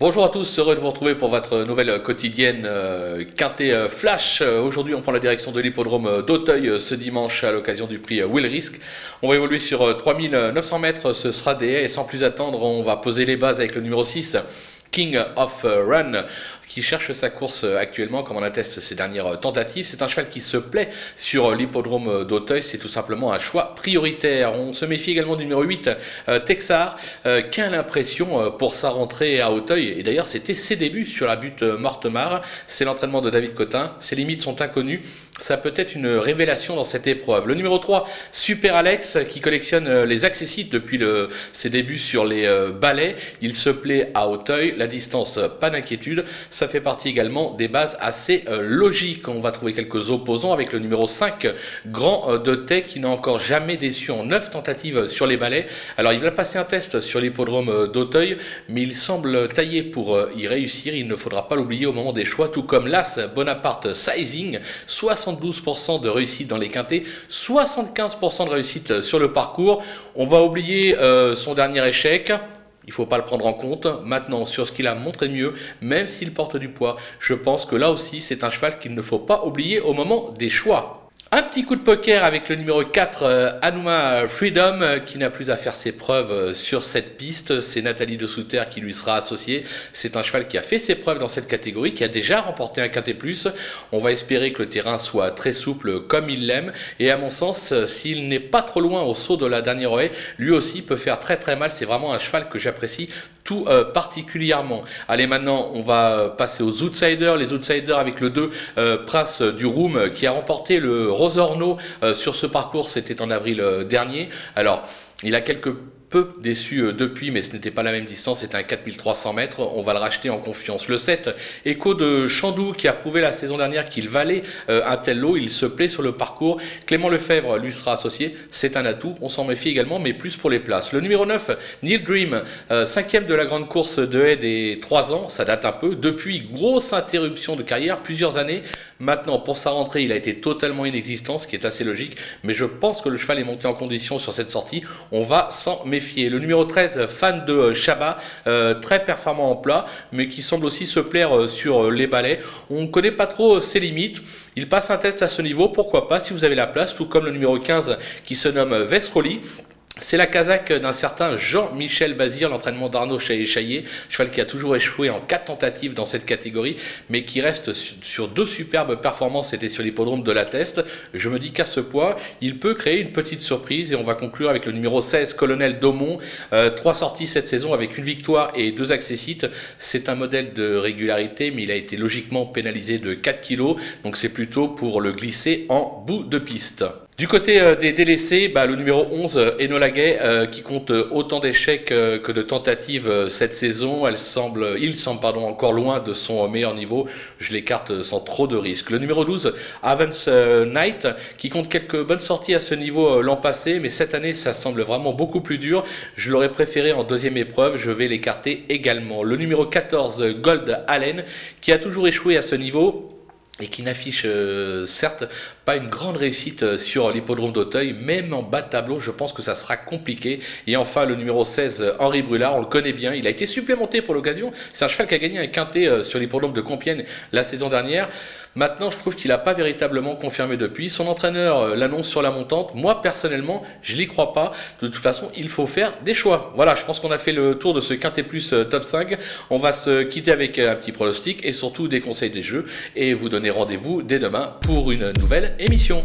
Bonjour à tous, heureux de vous retrouver pour votre nouvelle quotidienne euh, Quintet euh, Flash. Euh, aujourd'hui, on prend la direction de l'hippodrome d'Auteuil ce dimanche à l'occasion du prix Will Risk. On va évoluer sur 3900 mètres, ce sera des et sans plus attendre, on va poser les bases avec le numéro 6. King of Run, qui cherche sa course actuellement, comme on atteste ses dernières tentatives. C'est un cheval qui se plaît sur l'hippodrome d'Auteuil, c'est tout simplement un choix prioritaire. On se méfie également du numéro 8, euh, Texar, euh, l'impression euh, pour sa rentrée à Auteuil, et d'ailleurs c'était ses débuts sur la butte Mortemar, c'est l'entraînement de David Cotin, ses limites sont inconnues, ça peut être une révélation dans cette épreuve. Le numéro 3, Super Alex, qui collectionne les accessites depuis le, ses débuts sur les balais, il se plaît à Auteuil, la distance, pas d'inquiétude, ça fait partie également des bases assez euh, logiques. On va trouver quelques opposants avec le numéro 5, Grand euh, de qui n'a encore jamais déçu en 9 tentatives sur les balais. Alors il va passer un test sur l'hippodrome euh, d'Auteuil, mais il semble taillé pour y réussir. Il ne faudra pas l'oublier au moment des choix, tout comme l'As Bonaparte Sizing, 72% de réussite dans les quintés, 75% de réussite sur le parcours. On va oublier son dernier échec. Il ne faut pas le prendre en compte. Maintenant, sur ce qu'il a montré mieux, même s'il porte du poids, je pense que là aussi, c'est un cheval qu'il ne faut pas oublier au moment des choix. Un petit coup de poker avec le numéro 4, euh, Anuma Freedom, euh, qui n'a plus à faire ses preuves euh, sur cette piste. C'est Nathalie de Souter qui lui sera associée. C'est un cheval qui a fait ses preuves dans cette catégorie, qui a déjà remporté un quintet plus. On va espérer que le terrain soit très souple comme il l'aime. Et à mon sens, s'il n'est pas trop loin au saut de la dernière haie, lui aussi peut faire très très mal. C'est vraiment un cheval que j'apprécie tout particulièrement. Allez, maintenant, on va passer aux outsiders. Les outsiders avec le 2, Prince du Room, qui a remporté le Rosorno euh, sur ce parcours, c'était en avril euh, dernier. Alors, il a quelques peu déçu euh, depuis, mais ce n'était pas la même distance, c'était un 4300 mètres. On va le racheter en confiance. Le 7, Echo de Chandou, qui a prouvé la saison dernière qu'il valait euh, un tel lot. Il se plaît sur le parcours. Clément Lefebvre lui sera associé. C'est un atout. On s'en méfie également, mais plus pour les places. Le numéro 9, Neil Dream, euh, cinquième de la grande course de haie des 3 ans. Ça date un peu. Depuis, grosse interruption de carrière, plusieurs années. Maintenant, pour sa rentrée, il a été totalement inexistant, ce qui est assez logique. Mais je pense que le cheval est monté en condition sur cette sortie. On va s'en méfier le numéro 13, fan de Chabat, euh, très performant en plat, mais qui semble aussi se plaire euh, sur euh, les balais. On ne connaît pas trop ses limites. Il passe un test à ce niveau, pourquoi pas, si vous avez la place, tout comme le numéro 15 qui se nomme Vesroli. C'est la Kazakh d'un certain Jean-Michel Bazir, l'entraînement d'Arnaud Chaillet, cheval qui a toujours échoué en quatre tentatives dans cette catégorie, mais qui reste sur deux superbes performances, c'était sur l'hippodrome de la Teste. Je me dis qu'à ce poids, il peut créer une petite surprise et on va conclure avec le numéro 16, Colonel Daumont. Euh, trois sorties cette saison avec une victoire et deux accessites. C'est un modèle de régularité, mais il a été logiquement pénalisé de 4 kg, donc c'est plutôt pour le glisser en bout de piste. Du côté euh, des délaissés, bah, le numéro 11, euh, Enola Gay, euh, qui compte autant d'échecs que de tentatives cette saison. Elle semble, il semble pardon, encore loin de son meilleur niveau. Je l'écarte sans trop de risques. Le numéro 12, Avance Knight, qui compte quelques bonnes sorties à ce niveau l'an passé, mais cette année, ça semble vraiment beaucoup plus dur. Je l'aurais préféré en deuxième épreuve. Je vais l'écarter également. Le numéro 14, Gold Allen, qui a toujours échoué à ce niveau et qui n'affiche euh, certes pas une grande réussite euh, sur l'hippodrome d'Auteuil, même en bas de tableau, je pense que ça sera compliqué. Et enfin, le numéro 16, Henri Brulard, on le connaît bien, il a été supplémenté pour l'occasion. C'est un cheval qui a gagné un quintet euh, sur l'hippodrome de Compiègne la saison dernière. Maintenant, je trouve qu'il n'a pas véritablement confirmé depuis. Son entraîneur l'annonce sur la montante. Moi, personnellement, je n'y crois pas. De toute façon, il faut faire des choix. Voilà, je pense qu'on a fait le tour de ce quintet plus top 5. On va se quitter avec un petit pronostic et surtout des conseils des jeux et vous donner rendez-vous dès demain pour une nouvelle émission.